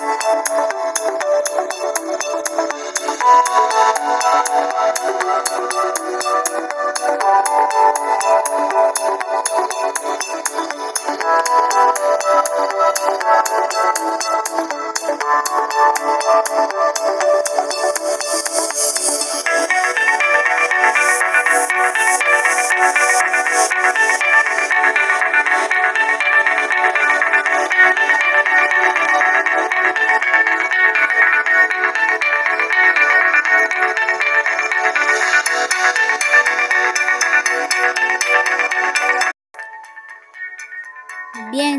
Música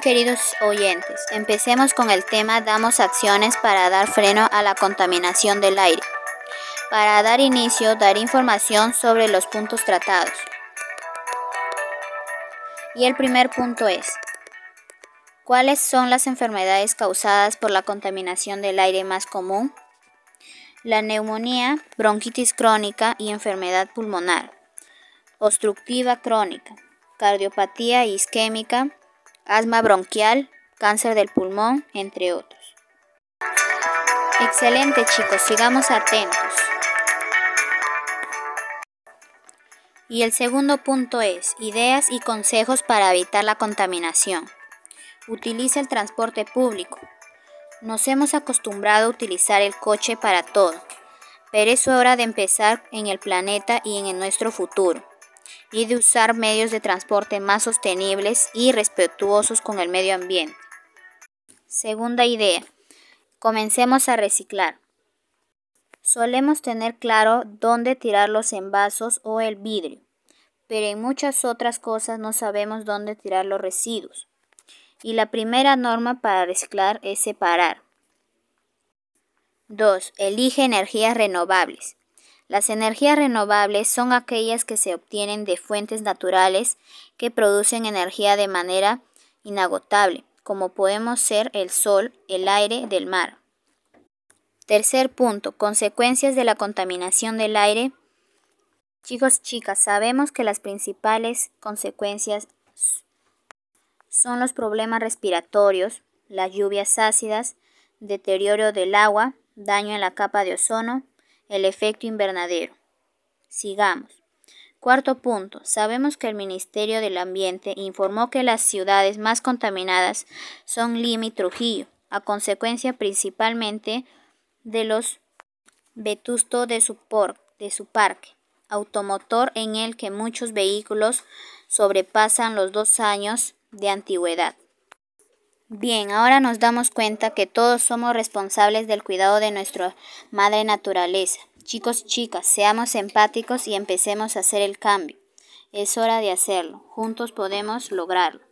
queridos oyentes, empecemos con el tema Damos acciones para dar freno a la contaminación del aire. Para dar inicio, daré información sobre los puntos tratados. Y el primer punto es, ¿cuáles son las enfermedades causadas por la contaminación del aire más común? La neumonía, bronquitis crónica y enfermedad pulmonar, obstructiva crónica, cardiopatía isquémica, asma bronquial, cáncer del pulmón, entre otros. Excelente chicos, sigamos atentos. Y el segundo punto es ideas y consejos para evitar la contaminación. Utiliza el transporte público. Nos hemos acostumbrado a utilizar el coche para todo, pero es hora de empezar en el planeta y en nuestro futuro y de usar medios de transporte más sostenibles y respetuosos con el medio ambiente. Segunda idea. Comencemos a reciclar. Solemos tener claro dónde tirar los envasos o el vidrio, pero en muchas otras cosas no sabemos dónde tirar los residuos. Y la primera norma para reciclar es separar. 2. Elige energías renovables. Las energías renovables son aquellas que se obtienen de fuentes naturales que producen energía de manera inagotable, como podemos ser el sol, el aire del mar. Tercer punto, consecuencias de la contaminación del aire. Chicos, chicas, sabemos que las principales consecuencias son los problemas respiratorios, las lluvias ácidas, deterioro del agua, daño en la capa de ozono, el efecto invernadero. Sigamos. Cuarto punto. Sabemos que el Ministerio del Ambiente informó que las ciudades más contaminadas son Lima y Trujillo, a consecuencia principalmente de los vetustos de su, de su parque automotor en el que muchos vehículos sobrepasan los dos años de antigüedad. Bien, ahora nos damos cuenta que todos somos responsables del cuidado de nuestra madre naturaleza. Chicos chicas, seamos empáticos y empecemos a hacer el cambio. Es hora de hacerlo. Juntos podemos lograrlo.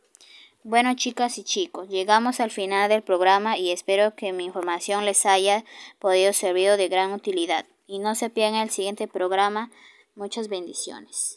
Bueno, chicas y chicos, llegamos al final del programa y espero que mi información les haya podido servir de gran utilidad. Y no se pierdan el siguiente programa. Muchas bendiciones.